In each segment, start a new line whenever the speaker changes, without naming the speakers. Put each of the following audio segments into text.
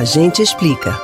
A gente explica.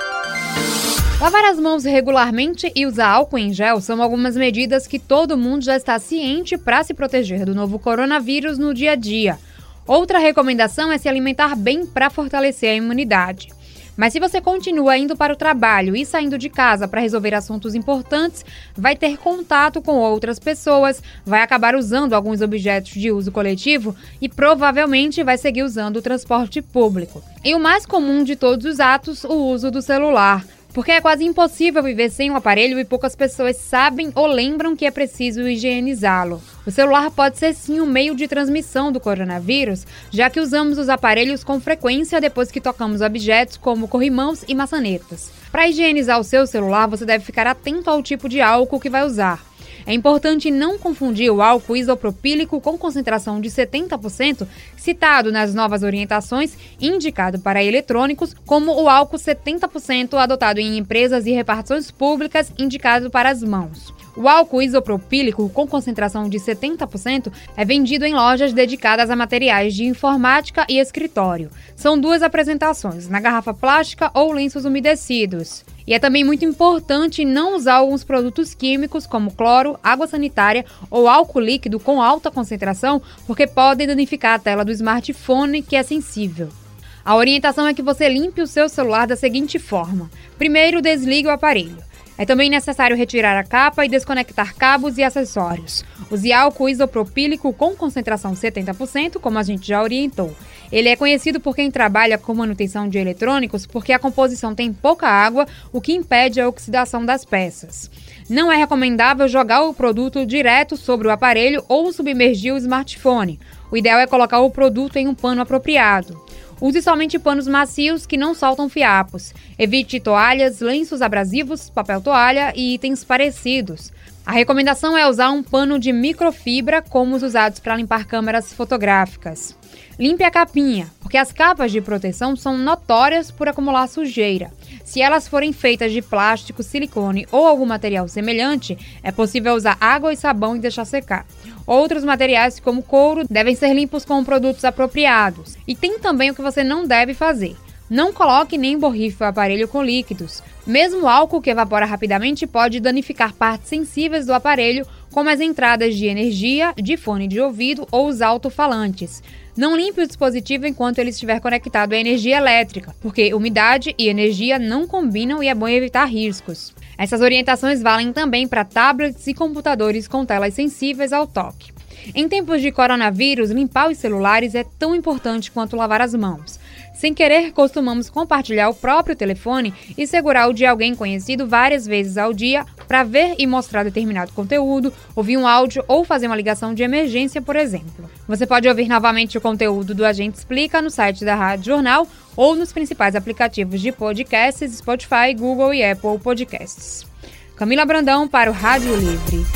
Lavar as mãos regularmente e usar álcool em gel são algumas medidas que todo mundo já está ciente para se proteger do novo coronavírus no dia a dia. Outra recomendação é se alimentar bem para fortalecer a imunidade. Mas se você continua indo para o trabalho e saindo de casa para resolver assuntos importantes, vai ter contato com outras pessoas, vai acabar usando alguns objetos de uso coletivo e provavelmente vai seguir usando o transporte público. E o mais comum de todos os atos, o uso do celular porque é quase impossível viver sem um aparelho e poucas pessoas sabem ou lembram que é preciso higienizá-lo. O celular pode ser sim um meio de transmissão do coronavírus, já que usamos os aparelhos com frequência depois que tocamos objetos como corrimãos e maçanetas. Para higienizar o seu celular, você deve ficar atento ao tipo de álcool que vai usar. É importante não confundir o álcool isopropílico com concentração de 70%, citado nas novas orientações, indicado para eletrônicos, como o álcool 70% adotado em empresas e repartições públicas, indicado para as mãos. O álcool isopropílico com concentração de 70% é vendido em lojas dedicadas a materiais de informática e escritório. São duas apresentações, na garrafa plástica ou lenços umedecidos. E é também muito importante não usar alguns produtos químicos como cloro, água sanitária ou álcool líquido com alta concentração, porque podem danificar a tela do smartphone que é sensível. A orientação é que você limpe o seu celular da seguinte forma: primeiro, desligue o aparelho. É também necessário retirar a capa e desconectar cabos e acessórios. Use álcool isopropílico com concentração 70%, como a gente já orientou. Ele é conhecido por quem trabalha com manutenção de eletrônicos porque a composição tem pouca água, o que impede a oxidação das peças. Não é recomendável jogar o produto direto sobre o aparelho ou submergir o smartphone. O ideal é colocar o produto em um pano apropriado. Use somente panos macios que não soltam fiapos. Evite toalhas, lenços abrasivos, papel toalha e itens parecidos. A recomendação é usar um pano de microfibra, como os usados para limpar câmeras fotográficas. Limpe a capinha, porque as capas de proteção são notórias por acumular sujeira. Se elas forem feitas de plástico, silicone ou algum material semelhante, é possível usar água e sabão e deixar secar. Outros materiais, como couro, devem ser limpos com produtos apropriados. E tem também o que você não deve fazer. Não coloque nem borrife o aparelho com líquidos. Mesmo álcool que evapora rapidamente pode danificar partes sensíveis do aparelho, como as entradas de energia, de fone de ouvido ou os alto-falantes. Não limpe o dispositivo enquanto ele estiver conectado à energia elétrica, porque umidade e energia não combinam e é bom evitar riscos. Essas orientações valem também para tablets e computadores com telas sensíveis ao toque. Em tempos de coronavírus, limpar os celulares é tão importante quanto lavar as mãos. Sem querer, costumamos compartilhar o próprio telefone e segurar o de alguém conhecido várias vezes ao dia para ver e mostrar determinado conteúdo, ouvir um áudio ou fazer uma ligação de emergência, por exemplo. Você pode ouvir novamente o conteúdo do Agente Explica no site da Rádio Jornal ou nos principais aplicativos de podcasts Spotify, Google e Apple Podcasts. Camila Brandão para o Rádio Livre.